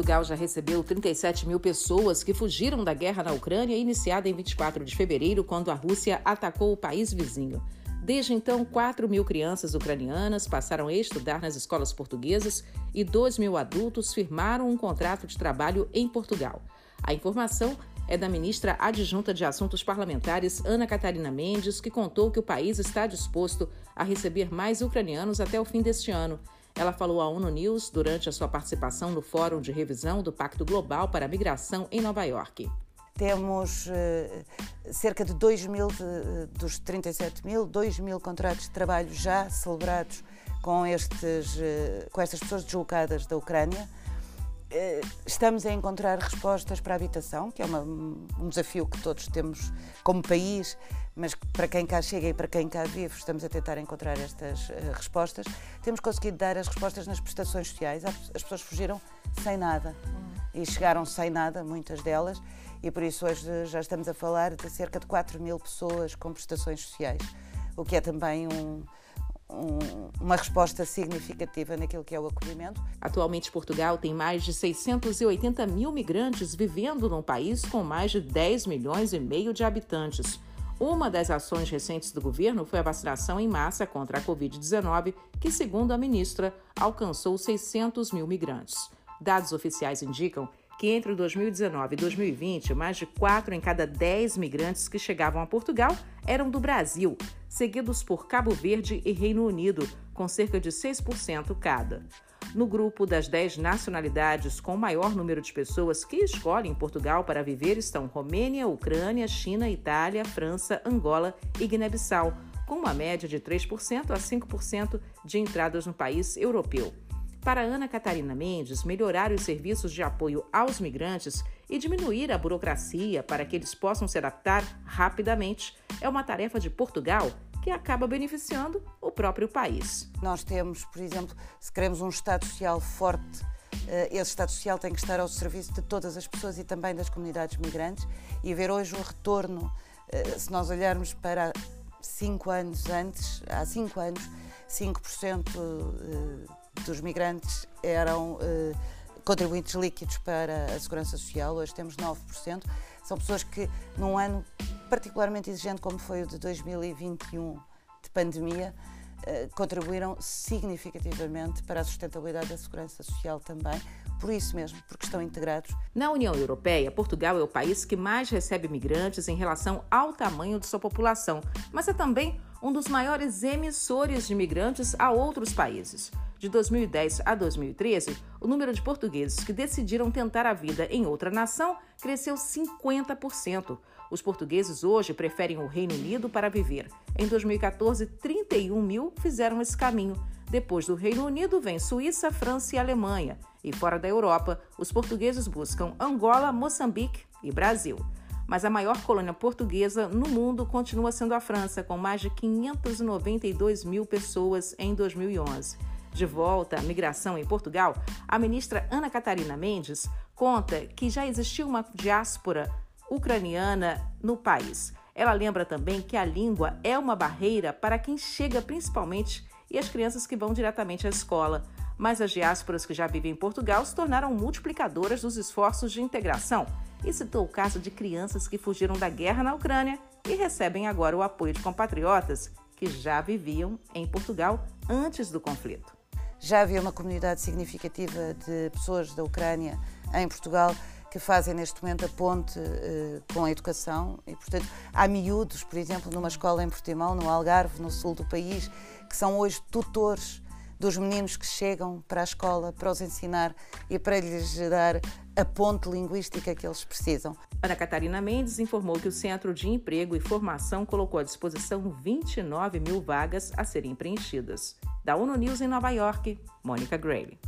Portugal já recebeu 37 mil pessoas que fugiram da guerra na Ucrânia, iniciada em 24 de fevereiro, quando a Rússia atacou o país vizinho. Desde então, 4 mil crianças ucranianas passaram a estudar nas escolas portuguesas e 2 mil adultos firmaram um contrato de trabalho em Portugal. A informação é da ministra adjunta de Assuntos Parlamentares, Ana Catarina Mendes, que contou que o país está disposto a receber mais ucranianos até o fim deste ano. Ela falou à ONU News durante a sua participação no Fórum de Revisão do Pacto Global para a Migração em Nova York. Temos uh, cerca de 2 mil, de, dos 37 mil, 2 mil contratos de trabalho já celebrados com, estes, uh, com estas pessoas deslocadas da Ucrânia. Uh, estamos a encontrar respostas para a habitação, que é uma, um desafio que todos temos como país, mas para quem cá chega e para quem cá vive, estamos a tentar encontrar estas respostas. Temos conseguido dar as respostas nas prestações sociais. As pessoas fugiram sem nada e chegaram sem nada, muitas delas e por isso hoje já estamos a falar de cerca de 4 mil pessoas com prestações sociais, o que é também um, um, uma resposta significativa naquilo que é o acolhimento. Atualmente, Portugal tem mais de 680 mil migrantes vivendo num país com mais de 10 milhões e meio de habitantes. Uma das ações recentes do governo foi a vacinação em massa contra a Covid-19, que, segundo a ministra, alcançou 600 mil migrantes. Dados oficiais indicam que entre 2019 e 2020, mais de 4 em cada 10 migrantes que chegavam a Portugal eram do Brasil, seguidos por Cabo Verde e Reino Unido, com cerca de 6% cada. No grupo das 10 nacionalidades com maior número de pessoas que escolhem Portugal para viver estão Romênia, Ucrânia, China, Itália, França, Angola e Guiné-Bissau, com uma média de 3% a 5% de entradas no país europeu. Para Ana Catarina Mendes, melhorar os serviços de apoio aos migrantes e diminuir a burocracia para que eles possam se adaptar rapidamente é uma tarefa de Portugal que acaba beneficiando o próprio país. Nós temos, por exemplo, se queremos um Estado Social forte, eh, esse Estado Social tem que estar ao serviço de todas as pessoas e também das comunidades migrantes e ver hoje um retorno, eh, se nós olharmos para cinco anos antes, há cinco anos, 5% dos migrantes eram uh, contribuintes líquidos para a segurança social, hoje temos 9%. São pessoas que, num ano particularmente exigente como foi o de 2021 de pandemia, uh, contribuíram significativamente para a sustentabilidade da segurança social também, por isso mesmo, porque estão integrados. Na União Europeia, Portugal é o país que mais recebe migrantes em relação ao tamanho de sua população, mas é também um dos maiores emissores de migrantes a outros países. De 2010 a 2013, o número de portugueses que decidiram tentar a vida em outra nação cresceu 50%. Os portugueses hoje preferem o Reino Unido para viver. Em 2014, 31 mil fizeram esse caminho. Depois do Reino Unido, vem Suíça, França e Alemanha. E fora da Europa, os portugueses buscam Angola, Moçambique e Brasil mas a maior colônia portuguesa no mundo continua sendo a França, com mais de 592 mil pessoas em 2011. De volta à migração em Portugal, a ministra Ana Catarina Mendes conta que já existiu uma diáspora ucraniana no país. Ela lembra também que a língua é uma barreira para quem chega principalmente e as crianças que vão diretamente à escola. Mas as diásporas que já vivem em Portugal se tornaram multiplicadoras dos esforços de integração e citou o caso de crianças que fugiram da guerra na Ucrânia e recebem agora o apoio de compatriotas que já viviam em Portugal antes do conflito. Já havia uma comunidade significativa de pessoas da Ucrânia em Portugal que fazem neste momento a ponte uh, com a educação e, portanto, há miúdos, por exemplo, numa escola em Portimão, no Algarve, no sul do país, que são hoje tutores dos meninos que chegam para a escola para os ensinar e para lhes dar a ponte linguística que eles precisam. Ana Catarina Mendes informou que o Centro de Emprego e Formação colocou à disposição 29 mil vagas a serem preenchidas. Da ONU News em Nova York, Mônica Grayley.